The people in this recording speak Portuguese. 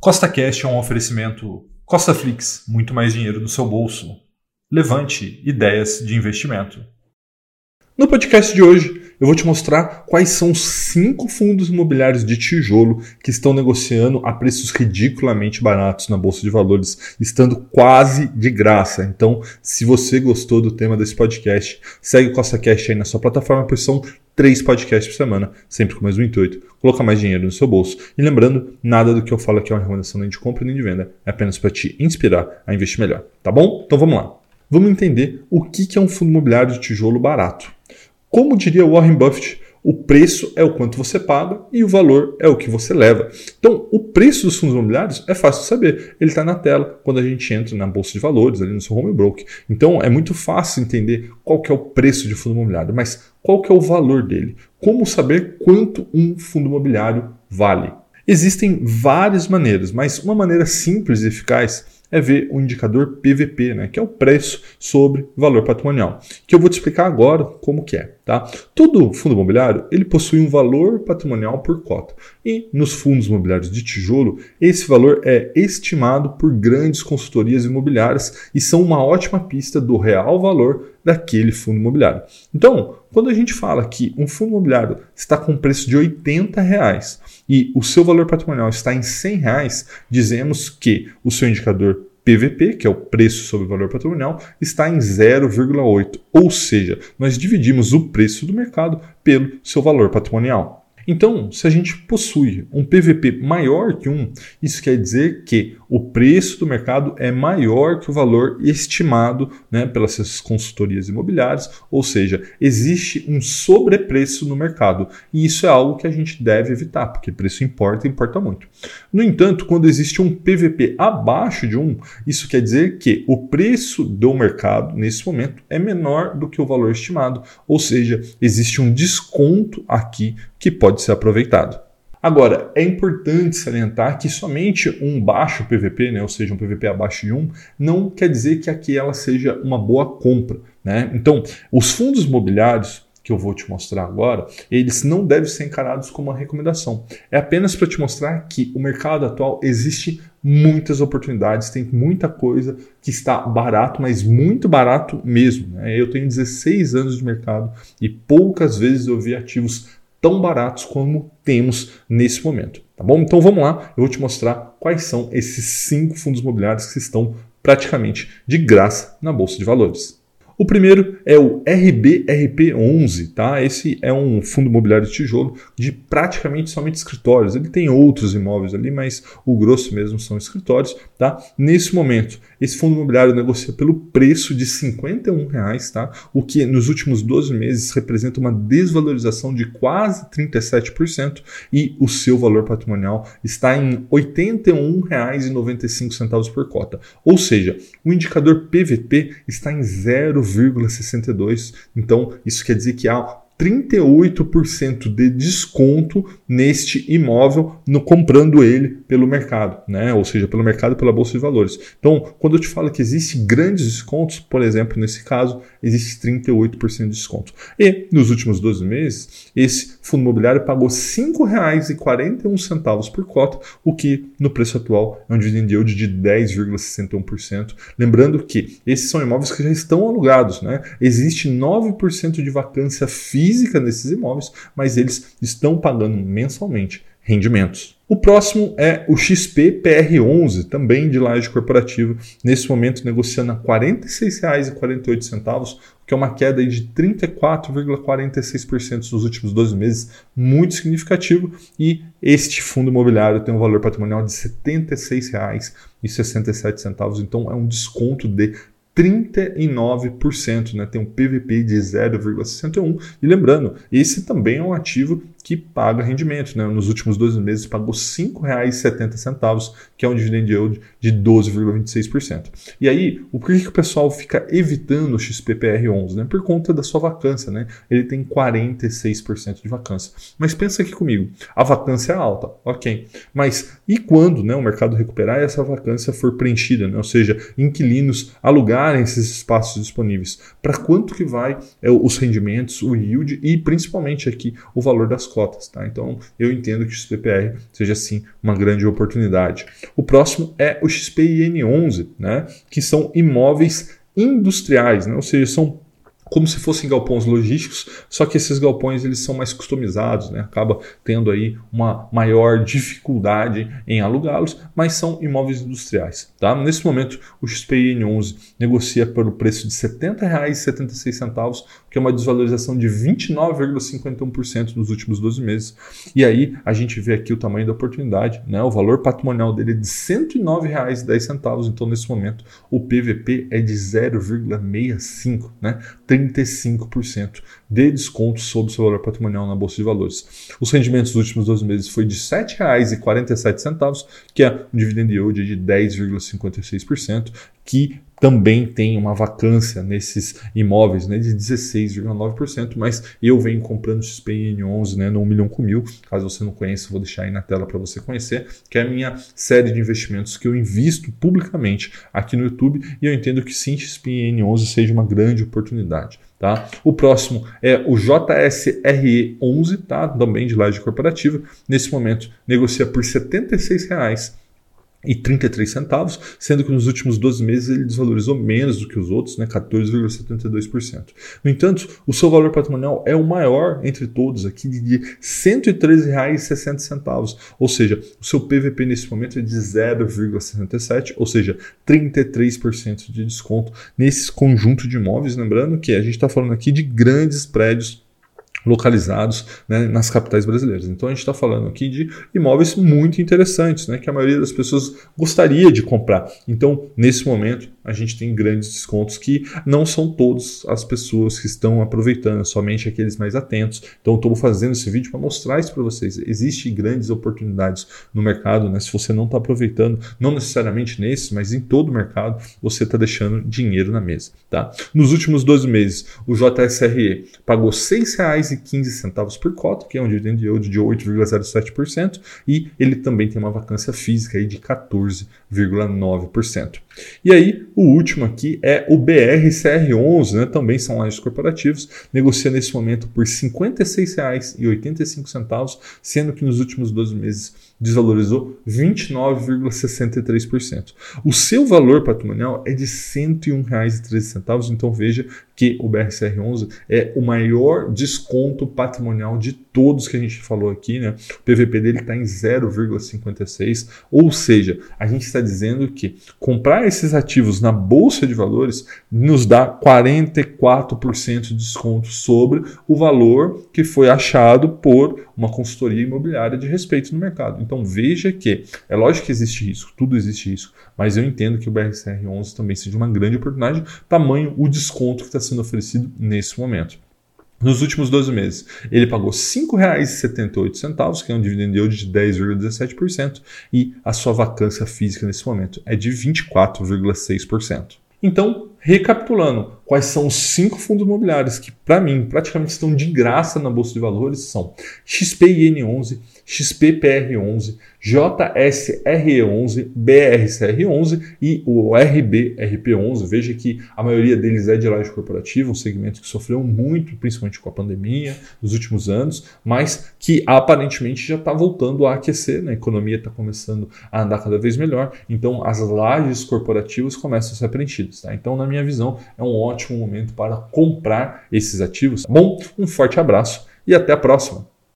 Costa Cash é um oferecimento Costa Flix, muito mais dinheiro no seu bolso. Levante ideias de investimento. No podcast de hoje, eu vou te mostrar quais são os cinco fundos imobiliários de tijolo que estão negociando a preços ridiculamente baratos na Bolsa de Valores, estando quase de graça. Então, se você gostou do tema desse podcast, segue o Costa Cash aí na sua plataforma, pois são três podcasts por semana, sempre com o mesmo intuito, colocar mais dinheiro no seu bolso. E lembrando, nada do que eu falo aqui é uma recomendação nem de compra nem de venda, é apenas para te inspirar a investir melhor, tá bom? Então vamos lá. Vamos entender o que é um fundo imobiliário de tijolo barato. Como diria Warren Buffett, o preço é o quanto você paga e o valor é o que você leva. Então, o preço dos fundos imobiliários é fácil de saber. Ele está na tela quando a gente entra na bolsa de valores, ali no seu home broker. Então, é muito fácil entender qual que é o preço de fundo imobiliário, mas qual que é o valor dele? Como saber quanto um fundo imobiliário vale? Existem várias maneiras, mas uma maneira simples e eficaz é ver o indicador PVP, né, que é o preço sobre valor patrimonial, que eu vou te explicar agora como que é. Tá? Todo fundo imobiliário ele possui um valor patrimonial por cota e nos fundos imobiliários de tijolo esse valor é estimado por grandes consultorias imobiliárias e são uma ótima pista do real valor daquele fundo imobiliário. Então, quando a gente fala que um fundo imobiliário está com preço de 80 reais e o seu valor patrimonial está em 100 reais, dizemos que o seu indicador PVP, que é o preço sobre o valor patrimonial, está em 0,8, ou seja, nós dividimos o preço do mercado pelo seu valor patrimonial. Então, se a gente possui um PVP maior que um, isso quer dizer que o preço do mercado é maior que o valor estimado né, pelas consultorias imobiliárias, ou seja, existe um sobrepreço no mercado. E isso é algo que a gente deve evitar, porque preço importa e importa muito. No entanto, quando existe um PVP abaixo de um, isso quer dizer que o preço do mercado nesse momento é menor do que o valor estimado, ou seja, existe um desconto aqui que pode ser aproveitado. Agora, é importante salientar que somente um baixo PVP, né, ou seja, um PVP abaixo de 1, não quer dizer que aquela seja uma boa compra. Né? Então, os fundos imobiliários, que eu vou te mostrar agora, eles não devem ser encarados como uma recomendação. É apenas para te mostrar que o mercado atual existe muitas oportunidades, tem muita coisa que está barato, mas muito barato mesmo. Né? Eu tenho 16 anos de mercado e poucas vezes eu vi ativos tão baratos como temos nesse momento. Tá bom? Então vamos lá, eu vou te mostrar quais são esses cinco fundos imobiliários que estão praticamente de graça na Bolsa de Valores. O primeiro é o RBRP11, tá? Esse é um fundo imobiliário de tijolo de praticamente somente escritórios. Ele tem outros imóveis ali, mas o grosso mesmo são escritórios, tá? Nesse momento, esse fundo imobiliário negocia pelo preço de 51 reais, tá? O que nos últimos 12 meses representa uma desvalorização de quase 37% e o seu valor patrimonial está em R$ 81,95 por cota. Ou seja, o indicador PVP está em 0, 0,62. Então, isso quer dizer que há 38% de desconto neste imóvel no comprando ele pelo mercado, né? Ou seja, pelo mercado pela bolsa de valores. Então, quando eu te falo que existe grandes descontos, por exemplo, nesse caso, existe 38% de desconto. E nos últimos 12 meses, esse fundo imobiliário pagou R$ 5,41 por cota, o que no preço atual é um dividend yield de 10,61%. Lembrando que esses são imóveis que já estão alugados, né? Existe 9% de vacância física física nesses imóveis, mas eles estão pagando mensalmente rendimentos. O próximo é o XP PR11, também de laje corporativa, nesse momento negociando a R$ 46,48, que é uma queda de 34,46% nos últimos 12 meses, muito significativo, e este fundo imobiliário tem um valor patrimonial de R$ 76,67, então é um desconto de 39%, né? tem um PVP de 0,61. E lembrando, esse também é um ativo que paga rendimento. Né? Nos últimos 12 meses pagou R$ 5,70, que é um dividend yield de 12,26%. E aí, o que, que o pessoal fica evitando o XPPR11? Né? Por conta da sua vacância. Né? Ele tem 46% de vacância. Mas pensa aqui comigo, a vacância é alta, ok. Mas e quando né, o mercado recuperar e essa vacância for preenchida? Né? Ou seja, inquilinos alugar esses espaços disponíveis, para quanto que vai é, os rendimentos, o yield e principalmente aqui o valor das cotas cotas. Tá? Então eu entendo que o XPPR seja sim uma grande oportunidade. O próximo é o XPIN11, né? que são imóveis industriais, né? ou seja, são como se fossem galpões logísticos, só que esses galpões eles são mais customizados, né? acaba tendo aí uma maior dificuldade em alugá-los, mas são imóveis industriais. Tá? Nesse momento, o XPIN 11 negocia pelo preço de R$ 70,76, é uma desvalorização de 29,51% nos últimos 12 meses. E aí a gente vê aqui o tamanho da oportunidade, né? o valor patrimonial dele é de R$ 109,10, então nesse momento o PVP é de 0,65, né? 35% de desconto sobre o seu valor patrimonial na Bolsa de Valores. Os rendimentos dos últimos 12 meses foi de R$ 7,47, que é um dividend yield de 10,56%, que também tem uma vacância nesses imóveis né, de 16,9%, mas eu venho comprando XPN 11 né, no 1 milhão com mil. Caso você não conheça, vou deixar aí na tela para você conhecer, que é a minha série de investimentos que eu invisto publicamente aqui no YouTube e eu entendo que sim, XPN 11 seja uma grande oportunidade. Tá? O próximo é o JSRE11, tá? também de laje corporativa. Nesse momento, negocia por R$ 76,00 e 33 centavos, sendo que nos últimos 12 meses ele desvalorizou menos do que os outros, né, 14,72%. No entanto, o seu valor patrimonial é o maior entre todos aqui de R$ 113,60, ou seja, o seu PVP nesse momento é de 0,67, ou seja, 33% de desconto nesse conjunto de imóveis, lembrando que a gente está falando aqui de grandes prédios localizados né, nas capitais brasileiras. Então a gente está falando aqui de imóveis muito interessantes, né, que a maioria das pessoas gostaria de comprar. Então, nesse momento, a gente tem grandes descontos que não são todas as pessoas que estão aproveitando, somente aqueles mais atentos. Então, estou fazendo esse vídeo para mostrar isso para vocês. Existem grandes oportunidades no mercado, né? Se você não está aproveitando, não necessariamente nesse, mas em todo o mercado, você está deixando dinheiro na mesa. Tá? Nos últimos 12 meses, o JSRE pagou R$ 6,15 por cota, que é um dividend yield de 8,07%, e ele também tem uma vacância física aí de 14,9%. E aí, o último aqui é o BRCR11, né? também são lajes corporativos, negocia nesse momento por R$ 56,85, sendo que nos últimos 12 meses desvalorizou 29,63%. O seu valor patrimonial é de R$ 101,13, então veja que o BRCR11 é o maior desconto patrimonial de todos que a gente falou aqui, né? O PVP dele está em 0,56, ou seja, a gente está dizendo que comprar esses ativos na bolsa de valores nos dá 44% de desconto sobre o valor que foi achado por uma consultoria imobiliária de respeito no mercado. Então veja que é lógico que existe risco, tudo existe risco, mas eu entendo que o BRCR11 também seja uma grande oportunidade, tamanho o desconto que está sendo oferecido nesse momento. Nos últimos 12 meses, ele pagou R$ 5,78, que é um dividend yield de 10,17%, e a sua vacância física nesse momento é de 24,6%. Então, recapitulando, quais são os cinco fundos imobiliários que, para mim, praticamente estão de graça na Bolsa de Valores? São XPIN11, XPPR11, JSRE11, BRCR11 e o RBRP11. Veja que a maioria deles é de laje corporativa, um segmento que sofreu muito, principalmente com a pandemia, nos últimos anos, mas que aparentemente já está voltando a aquecer, né? a economia está começando a andar cada vez melhor, então as lajes corporativas começam a ser preenchidas. Tá? Então, na minha visão, é um ótimo momento para comprar esses ativos. Bom, um forte abraço e até a próxima!